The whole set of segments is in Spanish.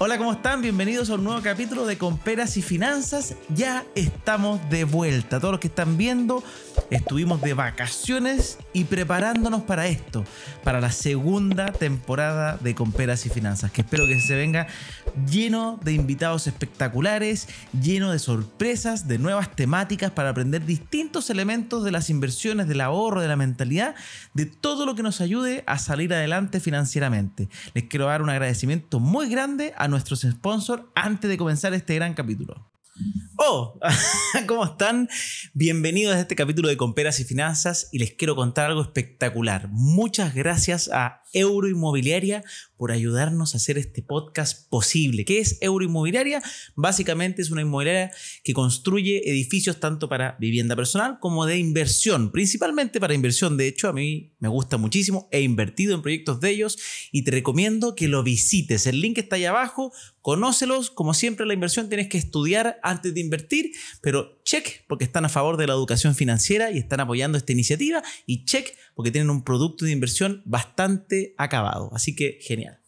Hola, ¿cómo están? Bienvenidos a un nuevo capítulo de Comperas y Finanzas. Ya estamos de vuelta. Todos los que están viendo, estuvimos de vacaciones y preparándonos para esto, para la segunda temporada de Comperas y Finanzas, que espero que se venga lleno de invitados espectaculares, lleno de sorpresas, de nuevas temáticas para aprender distintos elementos de las inversiones, del ahorro, de la mentalidad, de todo lo que nos ayude a salir adelante financieramente. Les quiero dar un agradecimiento muy grande a nuestros sponsors antes de comenzar este gran capítulo. Oh, ¿cómo están? Bienvenidos a este capítulo de Comperas y Finanzas y les quiero contar algo espectacular. Muchas gracias a Euroinmobiliaria por ayudarnos a hacer este podcast posible. ¿Qué es Euroinmobiliaria? Básicamente es una inmobiliaria que construye edificios tanto para vivienda personal como de inversión, principalmente para inversión. De hecho, a mí me gusta muchísimo, he invertido en proyectos de ellos y te recomiendo que lo visites. El link está ahí abajo, conócelos. Como siempre, la inversión tienes que estudiar antes de invertir, pero check porque están a favor de la educación financiera y están apoyando esta iniciativa y check porque tienen un producto de inversión bastante acabado. Así que genial.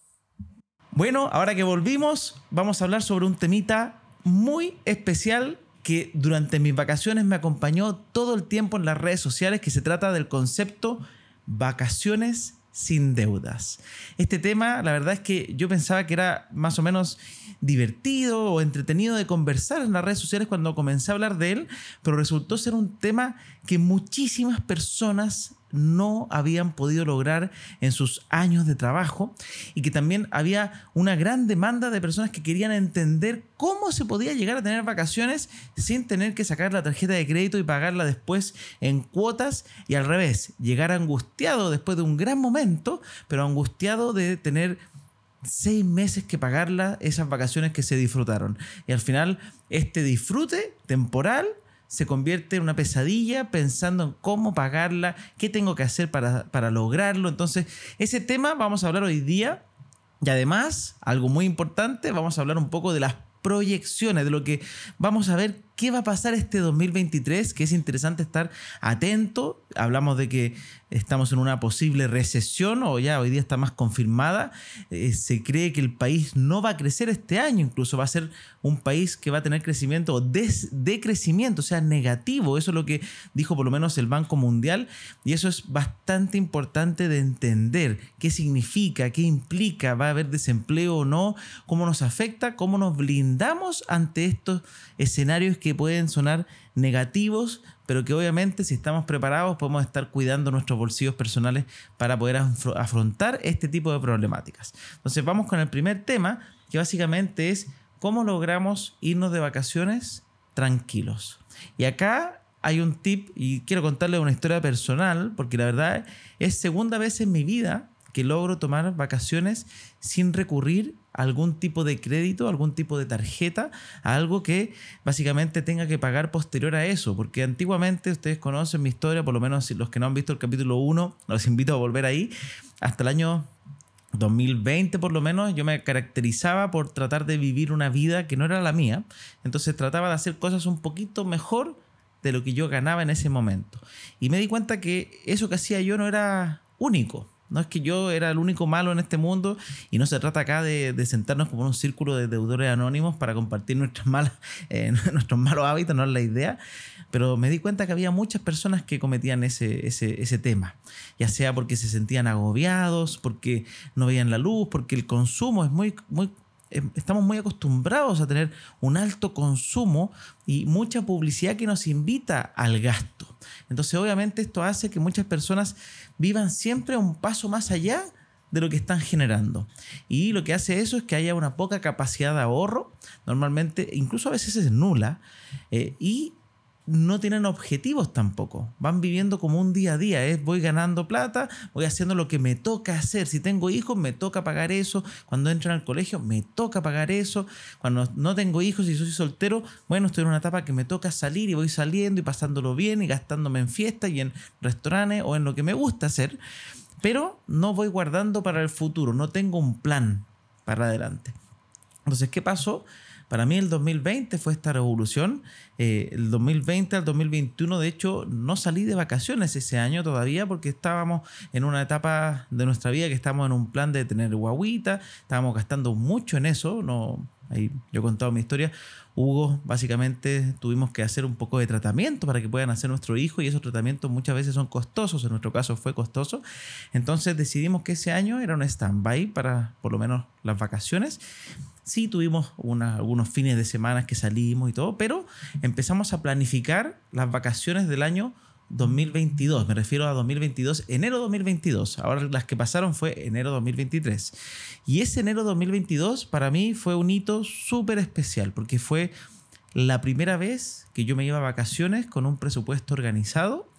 Bueno, ahora que volvimos, vamos a hablar sobre un temita muy especial que durante mis vacaciones me acompañó todo el tiempo en las redes sociales, que se trata del concepto vacaciones sin deudas. Este tema, la verdad es que yo pensaba que era más o menos divertido o entretenido de conversar en las redes sociales cuando comencé a hablar de él, pero resultó ser un tema que muchísimas personas no habían podido lograr en sus años de trabajo y que también había una gran demanda de personas que querían entender cómo se podía llegar a tener vacaciones sin tener que sacar la tarjeta de crédito y pagarla después en cuotas y al revés, llegar angustiado después de un gran momento, pero angustiado de tener seis meses que pagarla esas vacaciones que se disfrutaron. Y al final, este disfrute temporal se convierte en una pesadilla pensando en cómo pagarla, qué tengo que hacer para, lograrlo. Entonces, ese tema vamos a hablar hoy día. Y además, algo muy importante, vamos a hablar un poco de las proyecciones, de lo que vamos a ver qué va a pasar este 2023, que es interesante estar atento. Hablamos de que estamos en una posible recesión o ya hoy día está más confirmada. Eh, se cree que el país no va a crecer este año, incluso va a ser un país que va a tener crecimiento o decrecimiento, o sea, negativo. Eso es lo que dijo por lo menos el Banco Mundial y eso es bastante importante de entender qué significa, qué implica, va a haber desempleo o no, cómo nos afecta, cómo nos blindamos ante estos escenarios que pueden sonar negativos, pero que obviamente si estamos preparados podemos estar cuidando nuestros bolsillos personales para poder afrontar este tipo de problemáticas. Entonces vamos con el primer tema, que básicamente es cómo logramos irnos de vacaciones tranquilos. Y acá hay un tip y quiero contarles una historia personal, porque la verdad es segunda vez en mi vida que logro tomar vacaciones sin recurrir a algún tipo de crédito, algún tipo de tarjeta, algo que básicamente tenga que pagar posterior a eso, porque antiguamente ustedes conocen mi historia, por lo menos los que no han visto el capítulo 1, los invito a volver ahí, hasta el año 2020 por lo menos, yo me caracterizaba por tratar de vivir una vida que no era la mía, entonces trataba de hacer cosas un poquito mejor de lo que yo ganaba en ese momento. Y me di cuenta que eso que hacía yo no era único. No es que yo era el único malo en este mundo y no se trata acá de, sentarnos como un círculo de deudores anónimos para compartir nuestras malas, eh, nuestros malos hábitos, no es la idea. Pero me di cuenta que había muchas personas que cometían ese, ese, ese tema, ya sea porque se sentían agobiados, porque no veían la luz, porque el consumo es muy, muy eh, estamos muy acostumbrados a tener un alto consumo y mucha publicidad que nos invita al gasto. Entonces, obviamente, esto hace que muchas personas vivan siempre un paso más allá de lo que están generando. Y lo que hace eso es que haya una poca capacidad de ahorro, normalmente, incluso a veces es nula, eh, y no tienen objetivos tampoco. Van viviendo como un día a día. Voy ganando plata, voy haciendo lo que me toca hacer. Si tengo hijos, me toca pagar eso. Cuando entran al colegio, me toca pagar eso. Cuando no tengo hijos y soy soltero, bueno, estoy en una etapa que me toca salir y voy saliendo y pasándolo bien y gastándome en fiestas y en restaurantes o en lo que me gusta hacer. Pero no voy guardando para el futuro. No tengo un plan para adelante. Entonces, ¿qué pasó? Para mí el 2020 fue esta revolución. Eh, el 2020 al 2021, de hecho, no salí de vacaciones ese año todavía porque estábamos en una etapa de nuestra vida que estábamos en un plan de tener guaguita, estábamos gastando mucho en eso, no, ahí yo he contado mi historia, Hugo, básicamente tuvimos que hacer un poco de tratamiento para que puedan hacer nuestro hijo y esos tratamientos muchas veces son costosos, en nuestro caso fue costoso. Entonces decidimos que ese año era un stand-by para por lo menos las vacaciones. Sí tuvimos algunos fines de semana que salimos y todo, pero empezamos a planificar las vacaciones del año 2022, me refiero a 2022, enero 2022. Ahora las que pasaron fue enero 2023. Y ese enero 2022 para mí fue un hito súper especial porque fue la primera vez que yo me iba a vacaciones con un presupuesto organizado.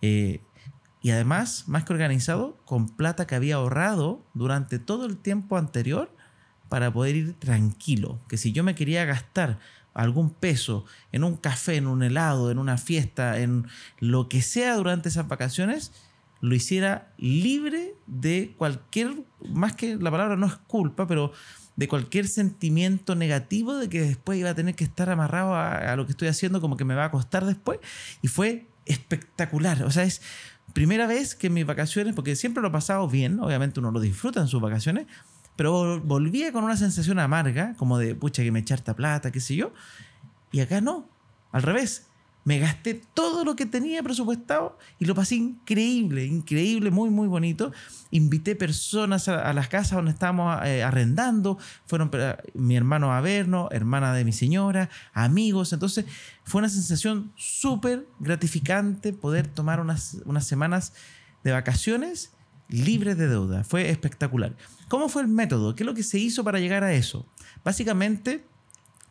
Eh, y además, más que organizado, con plata que había ahorrado durante todo el tiempo anterior para poder ir tranquilo. Que si yo me quería gastar algún peso en un café, en un helado, en una fiesta, en lo que sea durante esas vacaciones, lo hiciera libre de cualquier, más que la palabra no es culpa, pero de cualquier sentimiento negativo de que después iba a tener que estar amarrado a, lo que estoy haciendo, como que me va a costar después. Y fue espectacular. O sea, es primera vez que en mis vacaciones, porque siempre lo he pasado bien, obviamente uno lo disfruta en sus vacaciones, pero volvía con una sensación amarga, como de, pucha, que me echarta plata, qué sé yo. Y acá no, al revés. Me gasté todo lo que tenía presupuestado y lo pasé increíble, increíble, muy, muy bonito. Invité personas a, las casas donde estábamos eh, arrendando. Fueron mi hermano a vernos, hermana de mi señora, amigos. Entonces fue una sensación súper gratificante poder tomar unas, unas semanas de vacaciones libre de deuda. Fue espectacular. ¿Cómo fue el método? ¿Qué es lo que se hizo para llegar a eso? Básicamente,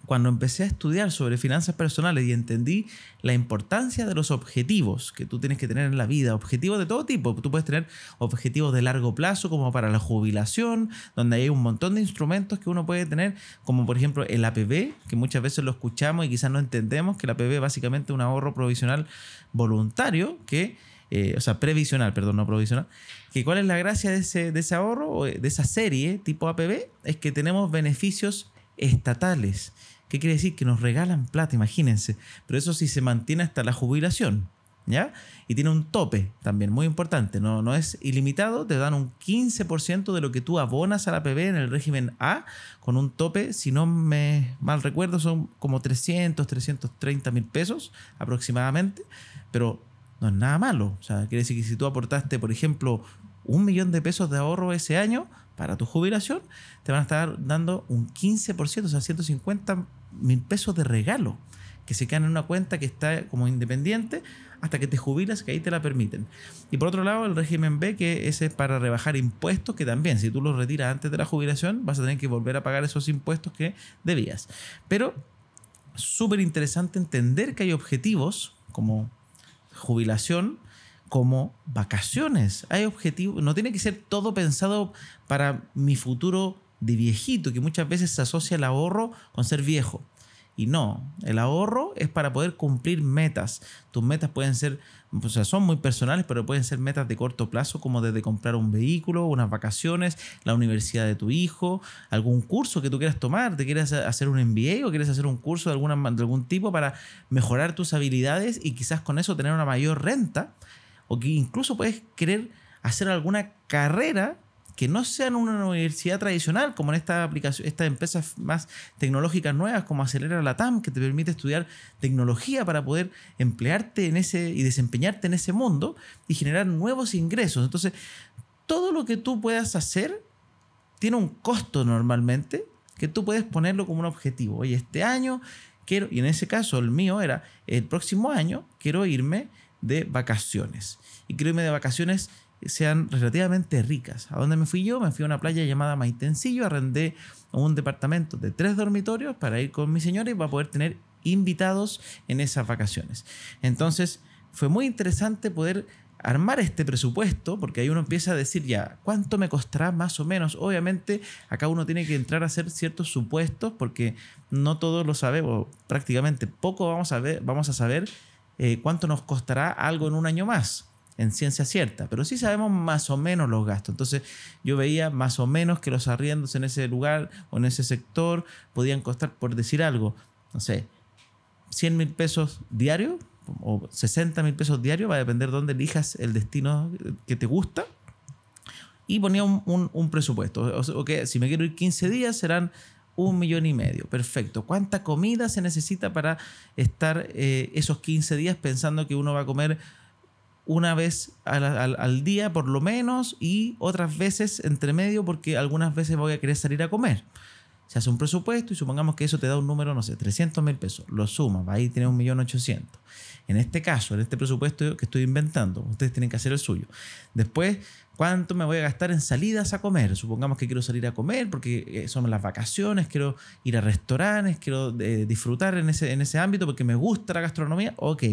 cuando empecé a estudiar sobre finanzas personales y entendí la importancia de los objetivos que tú tienes que tener en la vida, objetivos de todo tipo, tú puedes tener objetivos de largo plazo como para la jubilación, donde hay un montón de instrumentos que uno puede tener, como por ejemplo el APB, que muchas veces lo escuchamos y quizás no entendemos que el APB básicamente es un ahorro provisional voluntario que eh, o sea, previsional, perdón, no provisional, que cuál es la gracia de ese, de ese ahorro de esa serie tipo APB, es que tenemos beneficios estatales. ¿Qué quiere decir? Que nos regalan plata, imagínense. Pero eso sí se mantiene hasta la jubilación. ¿Ya? Y tiene un tope también, muy importante. No, no es ilimitado, te dan un 15% de lo que tú abonas a la APB en el régimen A, con un tope, si no me mal recuerdo, son como 300, 330 mil pesos aproximadamente. Pero no es nada malo. O sea, quiere decir que si tú aportaste, por ejemplo, un millón de pesos de ahorro ese año para tu jubilación, te van a estar dando un 15%, o sea, 150 mil pesos de regalo que se quedan en una cuenta que está como independiente hasta que te jubilas, que ahí te la permiten. Y por otro lado, el régimen B, que ese es para rebajar impuestos, que también si tú los retiras antes de la jubilación, vas a tener que volver a pagar esos impuestos que debías. Pero súper interesante entender que hay objetivos como jubilación como vacaciones. Hay objetivos, no tiene que ser todo pensado para mi futuro de viejito, que muchas veces se asocia el ahorro con ser viejo. Y no, el ahorro es para poder cumplir metas. Tus metas pueden ser, o sea, son muy personales, pero pueden ser metas de corto plazo, como desde comprar un vehículo, unas vacaciones, la universidad de tu hijo, algún curso que tú quieras tomar, te quieres hacer un MBA o quieres hacer un curso de, alguna, de algún tipo para mejorar tus habilidades y quizás con eso tener una mayor renta, o que incluso puedes querer hacer alguna carrera que no sean una universidad tradicional, como en esta aplicación, estas empresas más tecnológicas nuevas, como Acelera la TAM, que te permite estudiar tecnología para poder emplearte en ese y desempeñarte en ese mundo y generar nuevos ingresos. Entonces, todo lo que tú puedas hacer tiene un costo normalmente que tú puedes ponerlo como un objetivo. Oye, este año quiero, y en ese caso el mío era, el próximo año quiero irme de vacaciones. Y quiero irme de vacaciones sean relativamente ricas. ¿A dónde me fui yo? Me fui a una playa llamada Maitencillo, arrendé un departamento de tres dormitorios para ir con mi señora y para poder tener invitados en esas vacaciones. Entonces, fue muy interesante poder armar este presupuesto, porque ahí uno empieza a decir ya, ¿cuánto me costará más o menos? Obviamente, acá uno tiene que entrar a hacer ciertos supuestos, porque no todos lo sabemos, prácticamente poco vamos a, ver, vamos a saber eh, cuánto nos costará algo en un año más. En ciencia cierta, pero sí sabemos más o menos los gastos. Entonces yo veía más o menos que los arriendos en ese lugar o en ese sector podían costar, por decir algo, no sé, 100 mil pesos diarios o 60 mil pesos diarios, va a depender de dónde elijas el destino que te gusta. Y ponía un, presupuesto. O que si me quiero ir 15 días serán un millón y medio. Perfecto. ¿Cuánta comida se necesita para estar eh, esos 15 días pensando que uno va a comer una vez al, día por lo menos y otras veces entre medio porque algunas veces voy a querer salir a comer? Se hace un presupuesto y supongamos que eso te da un número, no sé, 300 mil pesos. Lo sumas, ahí tienes un millón ochocientos. En este caso, en este presupuesto que estoy inventando, ustedes tienen que hacer el suyo. Después, ¿cuánto me voy a gastar en salidas a comer? Supongamos que quiero salir a comer porque eh, son las vacaciones, quiero ir a restaurantes, quiero eh, disfrutar en ese, en ese ámbito porque me gusta la gastronomía. Ok,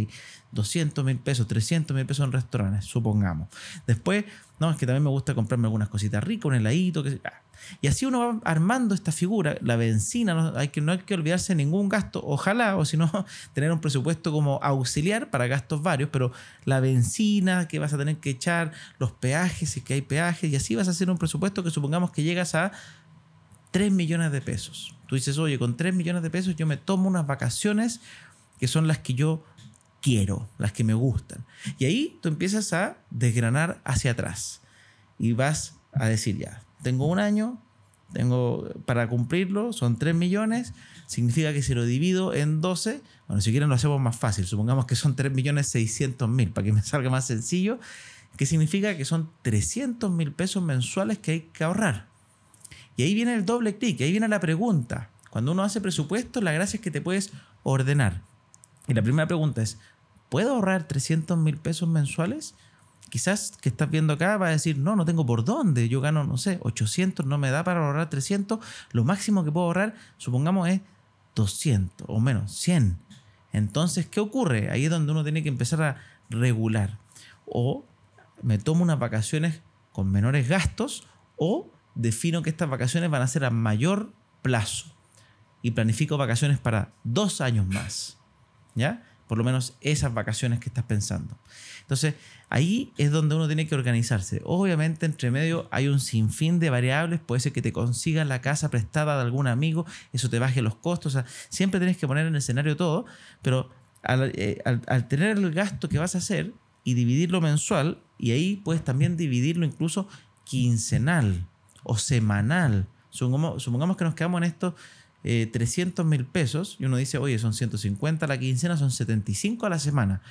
200 mil pesos, 300 mil pesos en restaurantes, supongamos. Después, no, es que también me gusta comprarme algunas cositas ricas, un heladito, que ah, y así uno va armando esta figura, la benzina, no hay que, no hay que olvidarse de ningún gasto, ojalá, o si no, tener un presupuesto como auxiliar para gastos varios, pero la benzina que vas a tener que echar, los peajes, que hay peajes, y así vas a hacer un presupuesto que supongamos que llegas a 3 millones de pesos. Tú dices, oye, con 3 millones de pesos yo me tomo unas vacaciones que son las que yo quiero, las que me gustan. Y ahí tú empiezas a desgranar hacia atrás y vas a decir ya, tengo un año, tengo para cumplirlo, son 3 millones, significa que si lo divido en 12, bueno, si quieren lo hacemos más fácil, supongamos que son 3 millones 600 mil, para que me salga más sencillo, que significa que son 300 mil pesos mensuales que hay que ahorrar. Y ahí viene el doble clic, ahí viene la pregunta. Cuando uno hace presupuesto, la gracia es que te puedes ordenar. Y la primera pregunta es, ¿puedo ahorrar 300 mil pesos mensuales? quizás que estás viendo acá va a decir, no, no tengo por dónde, yo gano, no sé, 800, no me da para ahorrar 300, lo máximo que puedo ahorrar, supongamos, es 200 o menos, 100. Entonces, ¿qué ocurre? Ahí es donde uno tiene que empezar a regular. O me tomo unas vacaciones con menores gastos o defino que estas vacaciones van a ser a mayor plazo y planifico vacaciones para dos años más. ¿Ya? Por lo menos esas vacaciones que estás pensando. Entonces, ahí es donde uno tiene que organizarse. Obviamente, entre medio hay un sinfín de variables. Puede ser que te consigan la casa prestada de algún amigo, eso te baje los costos. Siempre tienes que poner en el escenario todo, pero eh, al, tener el gasto que vas a hacer y dividirlo mensual, y ahí puedes también dividirlo incluso quincenal o semanal. Supongamos, que nos quedamos en esto 300 eh, mil pesos y uno dice, oye, son 150 a la quincena, son 75 a la semana.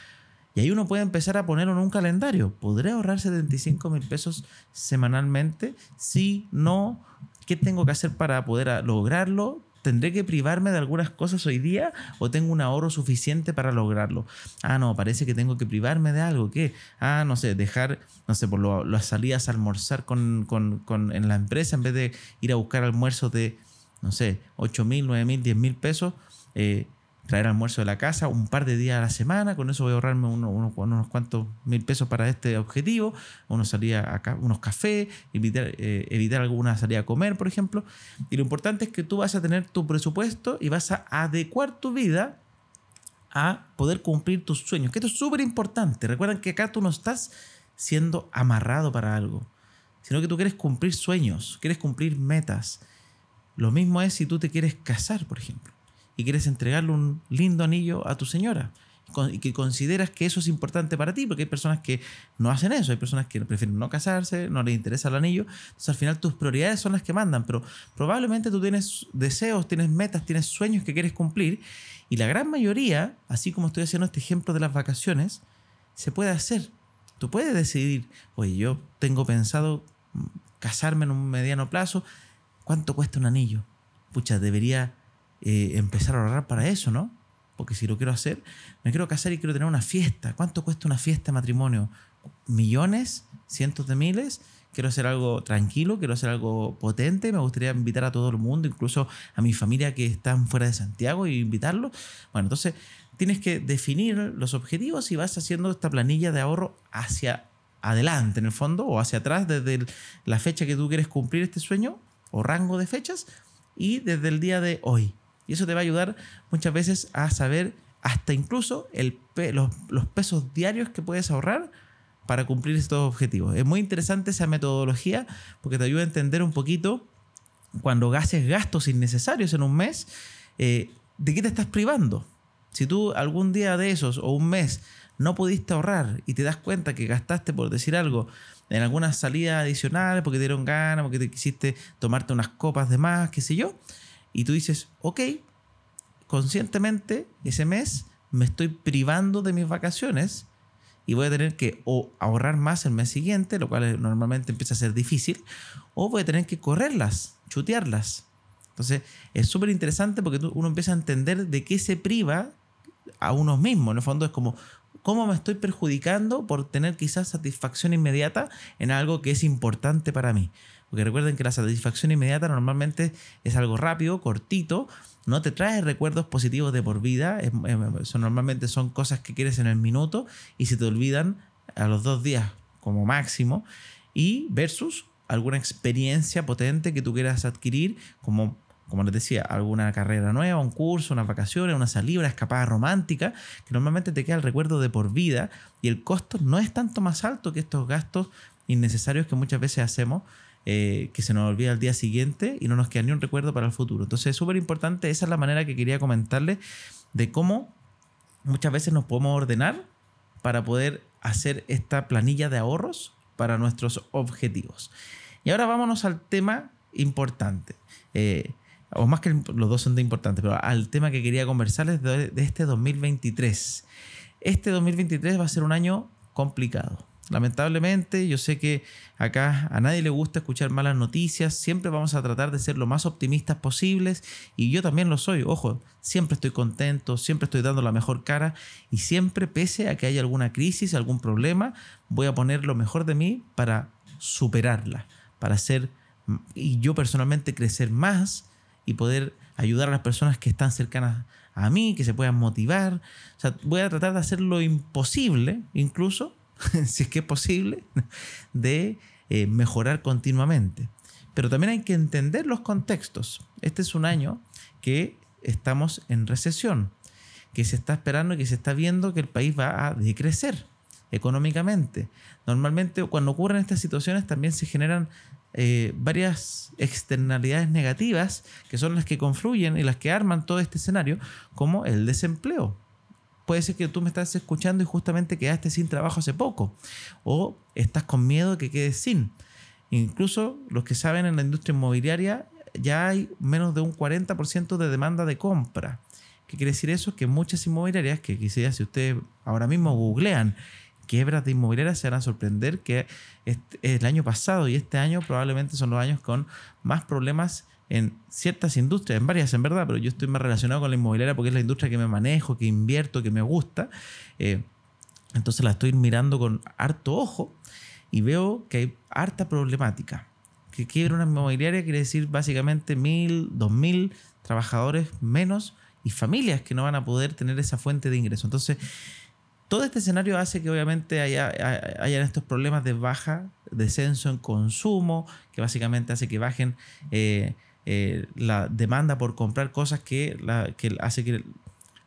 Y ahí uno puede empezar a ponerlo en un calendario. ¿Podré ahorrar 75 mil pesos semanalmente? Si no, ¿qué tengo que hacer para poder lograrlo? ¿Tendré que privarme de algunas cosas hoy día o tengo un ahorro suficiente para lograrlo? Ah, no, parece que tengo que privarme de algo. ¿Qué? Ah, no sé, dejar, no sé, por las salidas a almorzar con, en la empresa en vez de ir a buscar almuerzos de no sé, 8 mil, 9 mil, 10 mil pesos, eh, traer almuerzo de la casa un par de días a la semana, con eso voy a ahorrarme unos cuantos mil pesos para este objetivo, uno salía unos cafés, evitar, eh, evitar alguna salida a comer, por ejemplo. Y lo importante es que tú vas a tener tu presupuesto y vas a adecuar tu vida a poder cumplir tus sueños, que esto es súper importante. Recuerden que acá tú no estás siendo amarrado para algo, sino que tú quieres cumplir sueños, quieres cumplir metas. Lo mismo es si tú te quieres casar, por ejemplo, y quieres entregarle un lindo anillo a tu señora y que consideras que eso es importante para ti, porque hay personas que no hacen eso, hay personas que prefieren no casarse, no les interesa el anillo, entonces al final tus prioridades son las que mandan, pero probablemente tú tienes deseos, tienes metas, tienes sueños que quieres cumplir, y la gran mayoría, así como estoy haciendo este ejemplo de las vacaciones, se puede hacer. Tú puedes decidir, oye, yo tengo pensado casarme en un mediano plazo, ¿Cuánto cuesta un anillo? Pucha, debería eh, empezar a ahorrar para eso, ¿no? Porque si lo quiero hacer, me quiero casar y quiero tener una fiesta. ¿Cuánto cuesta una fiesta de matrimonio? ¿Millones? ¿Cientos de miles? Quiero hacer algo tranquilo, quiero hacer algo potente. Me gustaría invitar a todo el mundo, incluso a mi familia que están fuera de Santiago, y invitarlos. Bueno, entonces tienes que definir los objetivos y vas haciendo esta planilla de ahorro hacia adelante, en el fondo, o hacia atrás, desde la fecha que tú quieres cumplir este sueño o rango de fechas y desde el día de hoy. Y eso te va a ayudar muchas veces a saber hasta incluso el, los, pesos diarios que puedes ahorrar para cumplir estos objetivos. Es muy interesante esa metodología porque te ayuda a entender un poquito cuando haces gastos innecesarios en un mes, eh, ¿de qué te estás privando? Si tú algún día de esos o un mes no pudiste ahorrar y te das cuenta que gastaste, por decir algo, en alguna salida adicional porque te dieron ganas, porque te quisiste tomarte unas copas de más, qué sé yo, y tú dices, ok, conscientemente ese mes me estoy privando de mis vacaciones y voy a tener que o ahorrar más el mes siguiente, lo cual normalmente empieza a ser difícil, o voy a tener que correrlas, chutearlas. Entonces es súper interesante porque uno empieza a entender de qué se priva a uno mismo. En el fondo es como, ¿cómo me estoy perjudicando por tener quizás satisfacción inmediata en algo que es importante para mí? Porque recuerden que la satisfacción inmediata normalmente es algo rápido, cortito, no te trae recuerdos positivos de por vida, normalmente son cosas que quieres en el minuto y se te olvidan a los dos días como máximo, y versus alguna experiencia potente que tú quieras adquirir, como, como les decía, alguna carrera nueva, un curso, unas vacaciones, una salida, una escapada romántica, que normalmente te queda el recuerdo de por vida y el costo no es tanto más alto que estos gastos innecesarios que muchas veces hacemos eh, que se nos olvida el día siguiente y no nos queda ni un recuerdo para el futuro. Entonces es súper importante, esa es la manera que quería comentarle de cómo muchas veces nos podemos ordenar para poder hacer esta planilla de ahorros para nuestros objetivos. Y ahora vámonos al tema importante. Eh, o más que los dos son de importantes, pero al tema que quería conversarles de, de este 2023. Este 2023 va a ser un año complicado Lamentablemente, yo sé que acá a nadie le gusta escuchar malas noticias, siempre vamos a tratar de ser lo más optimistas posibles. Y yo también lo soy, ojo, siempre estoy contento, siempre estoy dando la mejor cara. Y siempre pese a que haya alguna crisis, algún problema, voy a poner lo mejor de mí para superarla, para hacer y yo personalmente crecer más y poder ayudar a las personas que están cercanas a mí, que se puedan motivar. O sea, voy a tratar de hacer lo imposible, incluso, si es que es posible, de eh, mejorar continuamente. Pero también hay que entender los contextos. Este es un año que estamos en recesión, que se está esperando y que se está viendo que el país va a decrecer económicamente. Normalmente cuando ocurren estas situaciones también se generan eh, varias externalidades negativas que son las que confluyen y las que arman todo este escenario, como el desempleo puede ser que tú me estás escuchando y justamente quedaste sin trabajo hace poco o estás con miedo de que quedes sin. Incluso los que saben en la industria inmobiliaria ya hay menos de un 40% de demanda de compra. ¿Qué quiere decir eso? Que muchas inmobiliarias, que quizás si ustedes ahora mismo googlean quiebras de inmobiliarias, se van a sorprender que el año pasado y este año probablemente son los años con más problemas en ciertas industrias, en varias en verdad, pero yo estoy más relacionado con la inmobiliaria porque es la industria que me manejo, que invierto, que me gusta. Eh, entonces la estoy mirando con harto ojo y veo que hay harta problemática. Que quiebra una inmobiliaria quiere decir básicamente mil, dos mil trabajadores menos y familias que no van a poder tener esa fuente de ingreso. Entonces, todo este escenario hace que obviamente haya, hayan estos problemas de baja, descenso en consumo, que básicamente hace que bajen eh, eh, la demanda por comprar cosas que, que hace que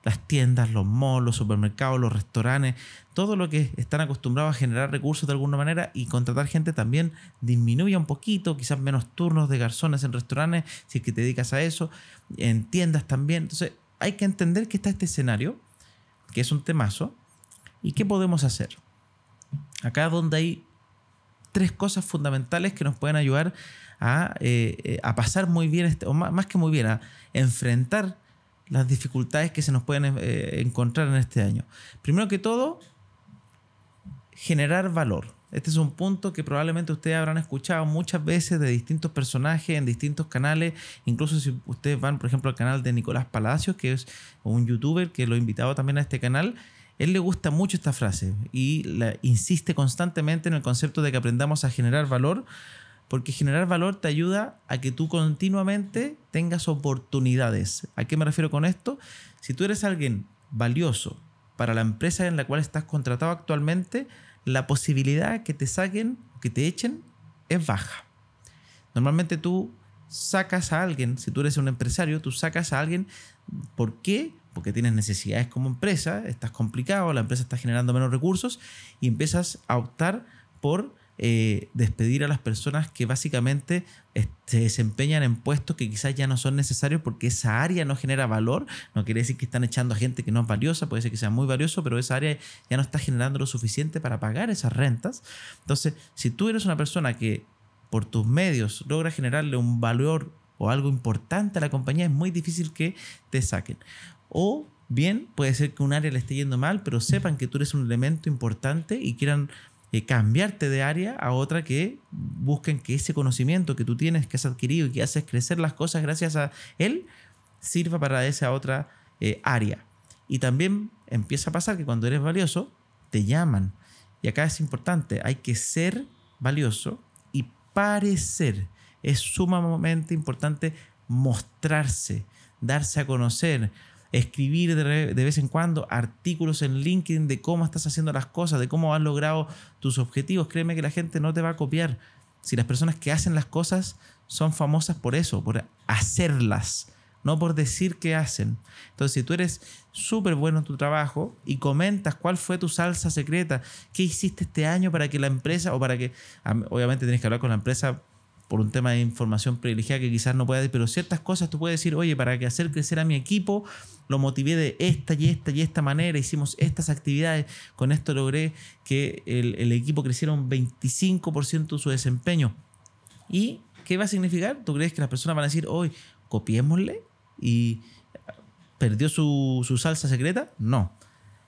las tiendas, los malls, los supermercados, los restaurantes, todo lo que están acostumbrados a generar recursos de alguna manera y contratar gente también disminuya un poquito, quizás menos turnos de garzones en restaurantes, si es que te dedicas a eso, en tiendas también. Entonces hay que entender que está este escenario, que es un temazo, y qué podemos hacer. Acá donde hay tres cosas fundamentales que nos pueden ayudar eh, eh, a, pasar muy bien, este, o más, que muy bien, a enfrentar las dificultades que se nos pueden eh, encontrar en este año. Primero que todo, generar valor. Este es un punto que probablemente ustedes habrán escuchado muchas veces de distintos personajes en distintos canales. Incluso si ustedes van, por ejemplo, al canal de Nicolás Palacios, que es un youtuber que lo he invitado también a este canal, él le gusta mucho esta frase y la, insiste constantemente en el concepto de que aprendamos a generar valor porque generar valor te ayuda a que tú continuamente tengas oportunidades. ¿A qué me refiero con esto? Si tú eres alguien valioso para la empresa en la cual estás contratado actualmente, la posibilidad que te saquen, que te echen, es baja. Normalmente tú sacas a alguien, si tú eres un empresario, tú sacas a alguien, ¿por qué? Porque tienes necesidades como empresa, estás complicado, la empresa está generando menos recursos y empiezas a optar por eh, despedir a las personas que básicamente se desempeñan en puestos que quizás ya no son necesarios porque esa área no genera valor. No quiere decir que están echando a gente que no es valiosa, puede ser que sea muy valioso, pero esa área ya no está generando lo suficiente para pagar esas rentas. Entonces, si tú eres una persona que por tus medios logra generarle un valor o algo importante a la compañía, es muy difícil que te saquen. O bien puede ser que un área le esté yendo mal, pero sepan que tú eres un elemento importante y quieran eh, cambiarte de área a otra que busquen que ese conocimiento que tú tienes, que has adquirido y que haces crecer las cosas gracias a él, sirva para esa otra eh, área. Y también empieza a pasar que cuando eres valioso, te llaman. Y acá es importante, hay que ser valioso y parecer. Es sumamente importante mostrarse, darse a conocer, escribir de, vez en cuando artículos en LinkedIn de cómo estás haciendo las cosas, de cómo has logrado tus objetivos. Créeme que la gente no te va a copiar. Si las personas que hacen las cosas son famosas por eso, por hacerlas, no por decir que hacen. Entonces, si tú eres súper bueno en tu trabajo y comentas cuál fue tu salsa secreta, qué hiciste este año para que la empresa, o para que, obviamente tienes que hablar con la empresa por un tema de información privilegiada que quizás no pueda decir, pero ciertas cosas tú puedes decir, oye, para que hacer crecer a mi equipo, lo motivé de esta y esta y esta manera, hicimos estas actividades, con esto logré que el, equipo creciera un 25% su desempeño. ¿Y qué va a significar? ¿Tú crees que las personas van a decir, hoy copiémosle y perdió su, su salsa secreta? No,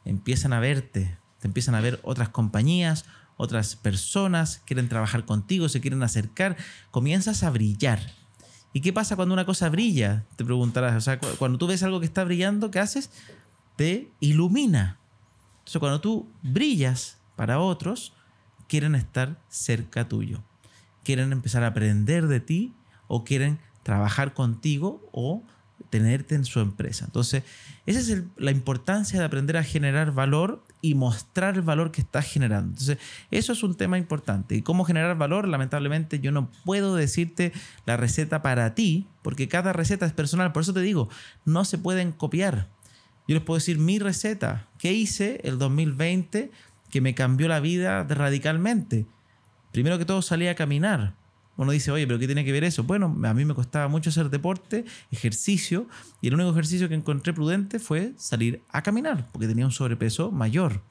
empiezan a verte, te empiezan a ver otras compañías, otras personas quieren trabajar contigo, se quieren acercar, comienzas a brillar. ¿Y qué pasa cuando una cosa brilla? Te preguntarás. O sea, cuando tú ves algo que está brillando, ¿qué haces? Te ilumina. Entonces, cuando tú brillas para otros, quieren estar cerca tuyo. Quieren empezar a aprender de ti o quieren trabajar contigo o tenerte en su empresa. Entonces, esa es la importancia de aprender a generar valor y mostrar el valor que estás generando. Entonces, eso es un tema importante. ¿Y cómo generar valor? Lamentablemente yo no puedo decirte la receta para ti, porque cada receta es personal. Por eso te digo, no se pueden copiar. Yo les puedo decir mi receta. ¿Qué hice el 2020 que me cambió la vida radicalmente? Primero que todo salí a caminar uno dice, oye, pero ¿qué tiene que ver eso? Bueno, a mí me costaba mucho hacer deporte, ejercicio, y el único ejercicio que encontré prudente fue salir a caminar, porque tenía un sobrepeso mayor.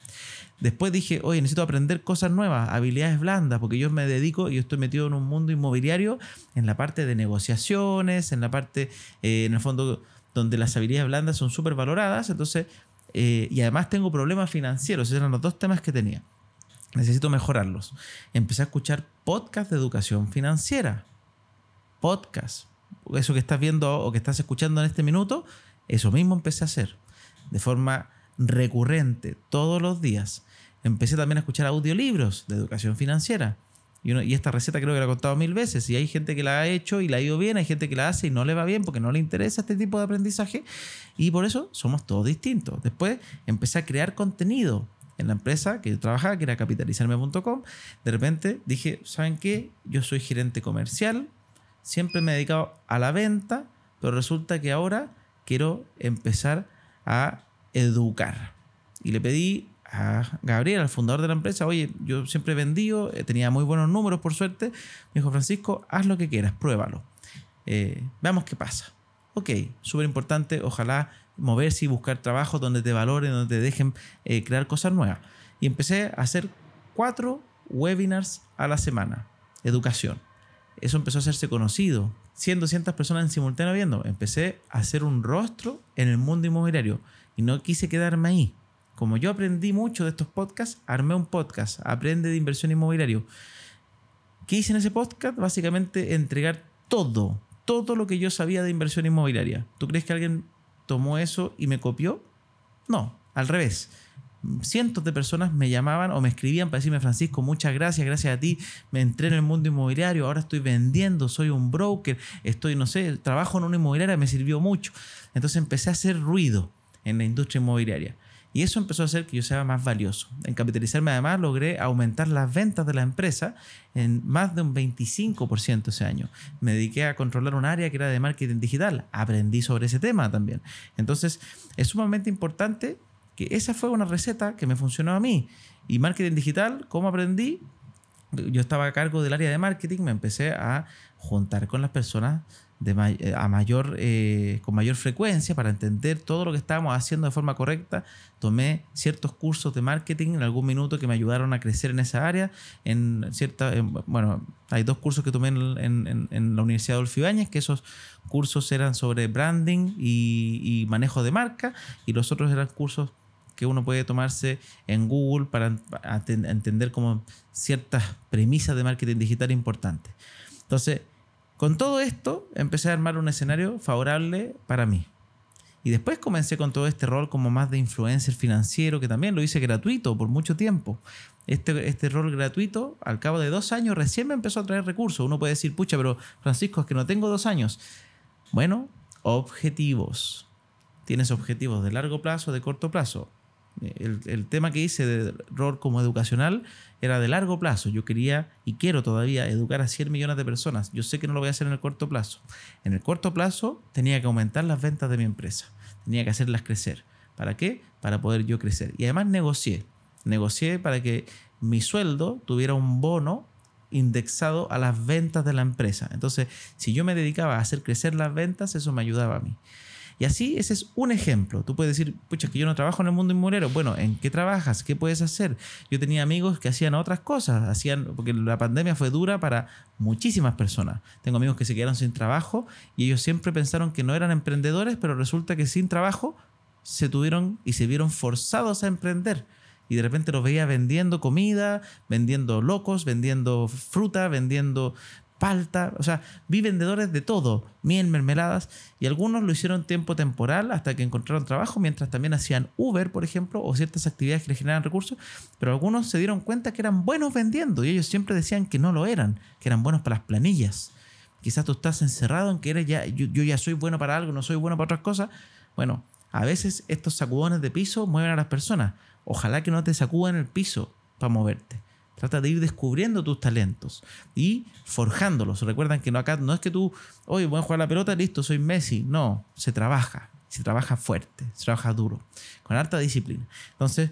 Después dije, oye, necesito aprender cosas nuevas, habilidades blandas, porque yo me dedico, y estoy metido en un mundo inmobiliario, en la parte de negociaciones, en la parte, eh, en el fondo, donde las habilidades blandas son súper valoradas, entonces, eh, y además tengo problemas financieros, esos eran los dos temas que tenía necesito mejorarlos. Empecé a escuchar podcast de educación financiera. Podcast. Eso que estás viendo o que estás escuchando en este minuto, eso mismo empecé a hacer. De forma recurrente, todos los días. Empecé también a escuchar audiolibros de educación financiera. Y, y, esta receta creo que la he contado mil veces. Y hay gente que la ha hecho y la ha ido bien, hay gente que la hace y no le va bien porque no le interesa este tipo de aprendizaje. Y por eso somos todos distintos. Después empecé a crear contenido en la empresa que yo trabajaba, que era capitalizarme.com, de repente dije, ¿saben qué? Yo soy gerente comercial, siempre me he dedicado a la venta, pero resulta que ahora quiero empezar a educar. Y le pedí a Gabriel, al fundador de la empresa, oye, yo siempre he vendido, eh, tenía muy buenos números por suerte. Me dijo, Francisco, haz lo que quieras, pruébalo. Eh, veamos qué pasa. Ok, súper importante, ojalá moverse y buscar trabajo donde te valoren, donde te dejen eh, crear cosas nuevas. Y empecé a hacer cuatro webinars a la semana, educación. Eso empezó a hacerse conocido. 100, 200 personas en simultáneo viendo. Empecé a hacer un rostro en el mundo inmobiliario y no quise quedarme ahí. Como yo aprendí mucho de estos podcasts, armé un podcast, Aprende de Inversión Inmobiliario. ¿Qué hice en ese podcast? Básicamente entregar todo, todo lo que yo sabía de inversión inmobiliaria. ¿Tú crees que alguien tomó eso y me copió? No, al revés. Cientos de personas me llamaban o me escribían para decirme, Francisco, muchas gracias, gracias a ti, me entré en el mundo inmobiliario, ahora estoy vendiendo, soy un broker, estoy, no sé, trabajo en una inmobiliaria, me sirvió mucho. Entonces empecé a hacer ruido en la industria inmobiliaria. Y eso empezó a hacer que yo sea más valioso. En capitalizarme además logré aumentar las ventas de la empresa en más de un 25% ese año. Me dediqué a controlar un área que era de marketing digital. Aprendí sobre ese tema también. Entonces es sumamente importante que esa fue una receta que me funcionó a mí. Y marketing digital, ¿cómo aprendí? Yo estaba a cargo del área de marketing, me empecé a juntar con las personas de a mayor, eh, con mayor frecuencia para entender todo lo que estábamos haciendo de forma correcta. Tomé ciertos cursos de marketing en algún minuto que me ayudaron a crecer en esa área. En cierta, bueno, hay dos cursos que tomé en, en, la Universidad de Adolfo que esos cursos eran sobre branding y, y manejo de marca, y los otros eran cursos que uno puede tomarse en Google para entender como ciertas premisas de marketing digital importantes. Entonces, con todo esto, empecé a armar un escenario favorable para mí. Y después comencé con todo este rol como más de influencer financiero, que también lo hice gratuito por mucho tiempo. Este, este rol gratuito, al cabo de dos años, recién me empezó a traer recursos. Uno puede decir, pucha, pero Francisco, es que no tengo dos años. Bueno, objetivos. Tienes objetivos de largo plazo, de corto plazo. El, tema que hice de rol como educacional era de largo plazo. Yo quería y quiero todavía educar a 100 millones de personas. Yo sé que no lo voy a hacer en el corto plazo. En el corto plazo tenía que aumentar las ventas de mi empresa. Tenía que hacerlas crecer. ¿Para qué? Para poder yo crecer. Y además negocié. Negocié para que mi sueldo tuviera un bono indexado a las ventas de la empresa. Entonces, si yo me dedicaba a hacer crecer las ventas, eso me ayudaba a mí. Y así, ese es un ejemplo. Tú puedes decir, pucha, que yo no trabajo en el mundo inmobiliario. Bueno, ¿en qué trabajas? ¿Qué puedes hacer? Yo tenía amigos que hacían otras cosas, hacían, porque la pandemia fue dura para muchísimas personas. Tengo amigos que se quedaron sin trabajo y ellos siempre pensaron que no eran emprendedores, pero resulta que sin trabajo se tuvieron y se vieron forzados a emprender y de repente los veía vendiendo comida, vendiendo locos, vendiendo fruta, vendiendo palta, o sea, vi vendedores de todo, miel, mermeladas, y algunos lo hicieron tiempo temporal hasta que encontraron trabajo, mientras también hacían Uber, por ejemplo, o ciertas actividades que les generaban recursos, pero algunos se dieron cuenta que eran buenos vendiendo y ellos siempre decían que no lo eran, que eran buenos para las planillas. Quizás tú estás encerrado en que eres ya, yo, yo ya soy bueno para algo, no soy bueno para otras cosas. Bueno, a veces estos sacudones de piso mueven a las personas. Ojalá que no te sacudan el piso para moverte. Trata de ir descubriendo tus talentos y forjándolos. Recuerdan que no, acá no es que tú, oye, voy a jugar la pelota, listo, soy Messi. No, se trabaja. Se trabaja fuerte, se trabaja duro, con alta disciplina. Entonces,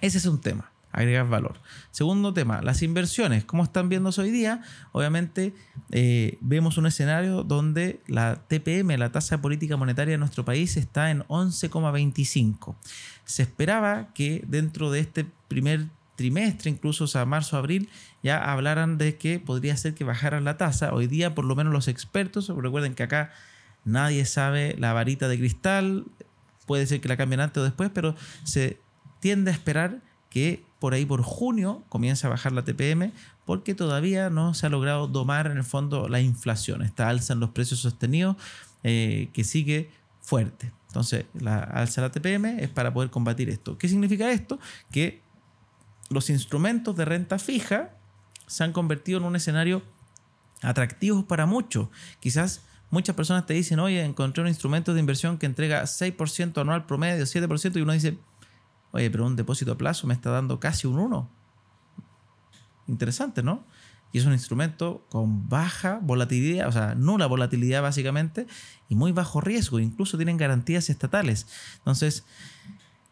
ese es un tema, agregar valor. Segundo tema, las inversiones. ¿Cómo están viendo hoy día? Obviamente, eh, vemos un escenario donde la TPM, la tasa política monetaria de nuestro país, está en 11,25. Se esperaba que dentro de este primer trimestre, incluso o sea, marzo, abril, ya hablaran de que podría ser que bajaran la tasa. Hoy día, por lo menos los expertos, recuerden que acá nadie sabe la varita de cristal, puede ser que la cambien antes o después, pero se tiende a esperar que por ahí por junio comience a bajar la TPM porque todavía no se ha logrado domar en el fondo la inflación, esta alza en los precios sostenidos eh, que sigue fuerte. Entonces, la alza de la TPM es para poder combatir esto. ¿Qué significa esto? Que los instrumentos de renta fija se han convertido en un escenario atractivo para muchos. Quizás muchas personas te dicen, oye, encontré un instrumento de inversión que entrega 6% anual promedio, 7%, y uno dice, oye, pero un depósito a plazo me está dando casi un 1. Interesante, ¿no? Y es un instrumento con baja volatilidad, o sea, nula volatilidad básicamente, y muy bajo riesgo. Incluso tienen garantías estatales. Entonces,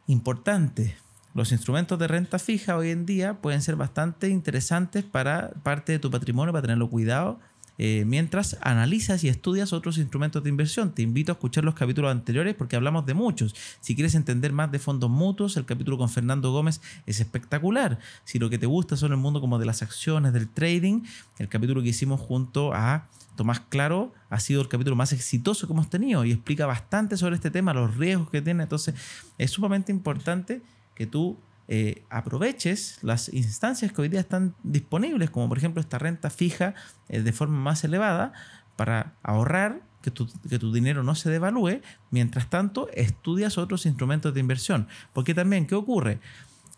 importante, los instrumentos de renta fija hoy en día pueden ser bastante interesantes para parte de tu patrimonio, para tenerlo cuidado. Eh, mientras analizas y estudias otros instrumentos de inversión. Te invito a escuchar los capítulos anteriores porque hablamos de muchos. Si quieres entender más de fondos mutuos, el capítulo con Fernando Gómez es espectacular. Si lo que te gusta son el mundo como de las acciones, del trading, el capítulo que hicimos junto a Tomás Claro ha sido el capítulo más exitoso que hemos tenido y explica bastante sobre este tema, los riesgos que tiene. Entonces es sumamente importante que tú eh, aproveches las instancias que hoy día están disponibles, como por ejemplo esta renta fija eh, de forma más elevada, para ahorrar, que tu, que tu, dinero no se devalúe, mientras tanto estudias otros instrumentos de inversión. Porque también, ¿qué ocurre?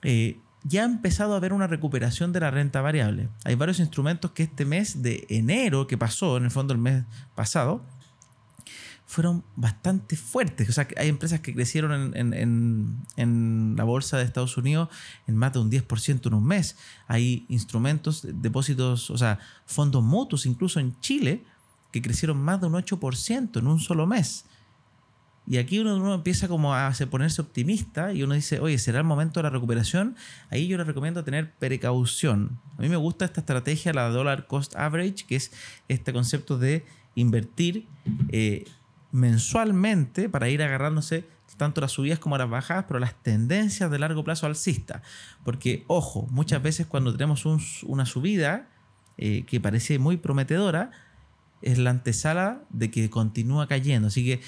Eh, ya ha empezado a haber una recuperación de la renta variable. Hay varios instrumentos que este mes de enero que pasó, en el fondo el mes pasado, fueron bastante fuertes. O sea, hay empresas que crecieron en, la bolsa de Estados Unidos en más de un 10% en un mes. Hay instrumentos, depósitos, o sea, fondos mutuos, incluso en Chile, que crecieron más de un 8% en un solo mes. Y aquí uno, empieza como a ponerse optimista y uno dice, oye, ¿será el momento de la recuperación? Ahí yo le recomiendo tener precaución. A mí me gusta esta estrategia, la Dollar Cost Average, que es este concepto de invertir eh, mensualmente para ir agarrándose tanto las subidas como las bajadas, pero las tendencias de largo plazo alcista. Porque, ojo, muchas veces cuando tenemos una subida eh, que parece muy prometedora, es la antesala de que continúa cayendo. Así que,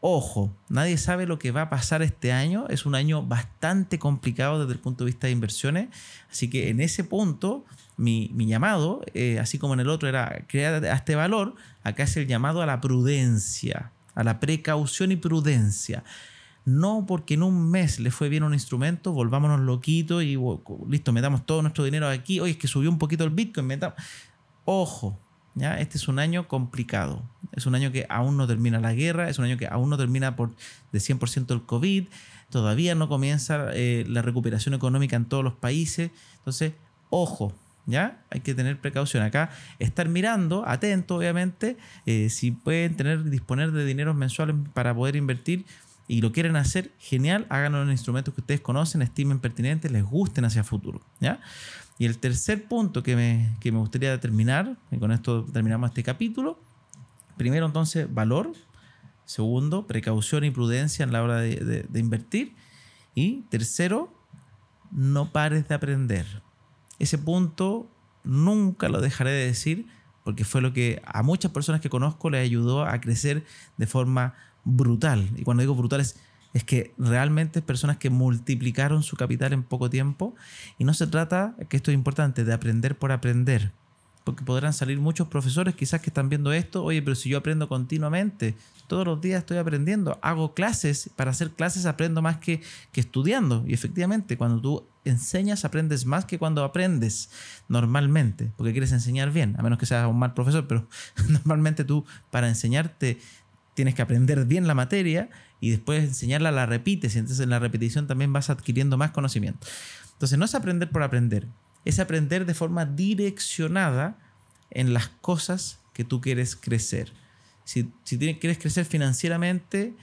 ojo, nadie sabe lo que va a pasar este año. Es un año bastante complicado desde el punto de vista de inversiones. Así que en ese punto, mi, llamado, eh, así como en el otro era crear este valor, acá es el llamado a la prudencia, a la precaución y prudencia. No porque en un mes le fue bien un instrumento, volvámonos loquitos y listo, metamos todo nuestro dinero aquí. Oye, es que subió un poquito el Bitcoin, metamos. Ojo, este es un año complicado. Es un año que aún no termina la guerra, es un año que aún no termina por de 100% el COVID, todavía no comienza eh, la recuperación económica en todos los países. Entonces, ojo, ¿ya? Hay que tener precaución acá, estar mirando, atento obviamente, eh, si pueden tener, disponer de dineros mensuales para poder invertir y lo quieren hacer, genial, háganlo en instrumentos que ustedes conocen, estimen pertinentes, les gusten hacia futuro, ¿ya? Y el tercer punto que me, gustaría terminar, y con esto terminamos este capítulo, primero entonces valor, segundo precaución y prudencia en la hora de invertir, y tercero, no pares de aprender. Ese punto nunca lo dejaré de decir porque fue lo que a muchas personas que conozco les ayudó a crecer de forma brutal. Y cuando digo brutal es es que realmente personas que multiplicaron su capital en poco tiempo y no se trata, que esto es importante, de aprender por aprender. Porque podrán salir muchos profesores quizás que están viendo esto, oye, pero si yo aprendo continuamente, todos los días estoy aprendiendo, hago clases, para hacer clases aprendo más que, que estudiando. Y efectivamente, cuando tú enseñas, aprendes más que cuando aprendes normalmente, porque quieres enseñar bien, a menos que seas un mal profesor, pero normalmente tú para enseñarte tienes que aprender bien la materia y después enseñarla la repites y entonces en la repetición también vas adquiriendo más conocimiento. Entonces no es aprender por aprender, es aprender de forma direccionada en las cosas que tú quieres crecer. Si, si quieres crecer financieramente,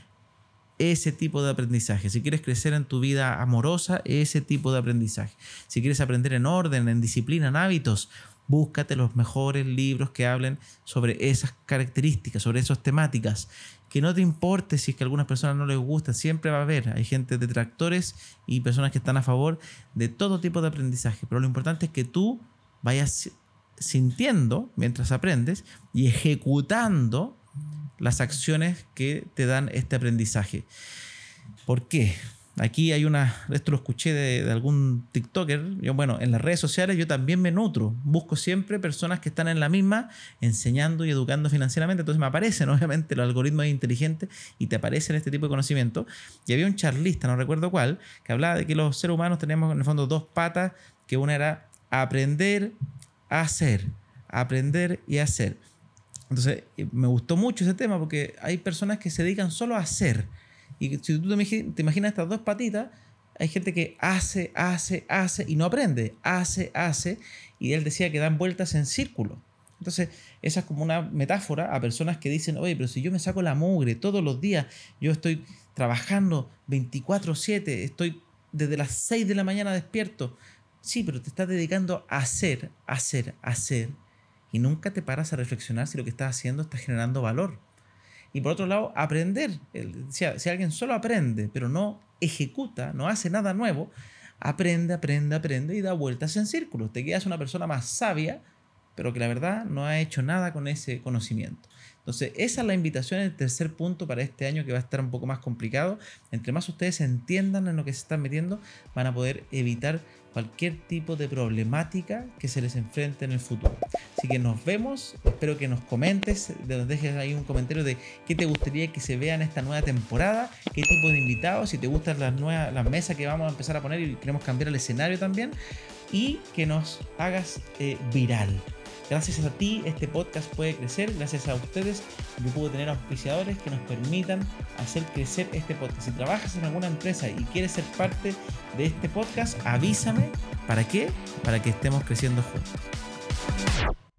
ese tipo de aprendizaje. Si quieres crecer en tu vida amorosa, ese tipo de aprendizaje. Si quieres aprender en orden, en disciplina, en hábitos, búscate los mejores libros que hablen sobre esas características, sobre esas temáticas que no te importe si es que a algunas personas no les gusta, siempre va a haber. Hay gente detractores y personas que están a favor de todo tipo de aprendizaje, pero lo importante es que tú vayas sintiendo mientras aprendes y ejecutando las acciones que te dan este aprendizaje. ¿Por qué? Aquí hay una, esto lo escuché de, algún TikToker. Yo, bueno, en las redes sociales yo también me nutro. Busco siempre personas que están en la misma enseñando y educando financieramente. Entonces me aparecen, obviamente, los algoritmos inteligentes y te aparecen este tipo de conocimiento. Y había un charlista, no recuerdo cuál, que hablaba de que los seres humanos tenemos en el fondo dos patas, que una era aprender a hacer, aprender y hacer. Entonces me gustó mucho ese tema porque hay personas que se dedican solo a hacer y si tú te imaginas estas dos patitas, hay gente que hace, hace, hace y no aprende. Hace, hace. Y él decía que dan vueltas en círculo. Entonces, esa es como una metáfora a personas que dicen, oye, pero si yo me saco la mugre todos los días, yo estoy trabajando 24/7, estoy desde las 6 de la mañana despierto. Sí, pero te estás dedicando a hacer, hacer, hacer. Y nunca te paras a reflexionar si lo que estás haciendo está generando valor. Y por otro lado, aprender. Si, alguien solo aprende, pero no ejecuta, no hace nada nuevo, aprende, aprende, aprende y da vueltas en círculos. Te quedas una persona más sabia, pero que la verdad no ha hecho nada con ese conocimiento. Entonces, esa es la invitación, el tercer punto para este año que va a estar un poco más complicado. Entre más ustedes entiendan en lo que se están metiendo, van a poder evitar cualquier tipo de problemática que se les enfrente en el futuro. Así que nos vemos, espero que nos comentes, nos dejes ahí un comentario de qué te gustaría que se vea en esta nueva temporada, qué tipo de invitados, si te gustan las nuevas las mesas que vamos a empezar a poner y queremos cambiar el escenario también y que nos hagas eh, viral. Gracias a ti este podcast puede crecer, gracias a ustedes yo puedo tener auspiciadores que nos permitan hacer crecer este podcast. Si trabajas en alguna empresa y quieres ser parte de este podcast, avísame. ¿Para qué? Para que estemos creciendo juntos.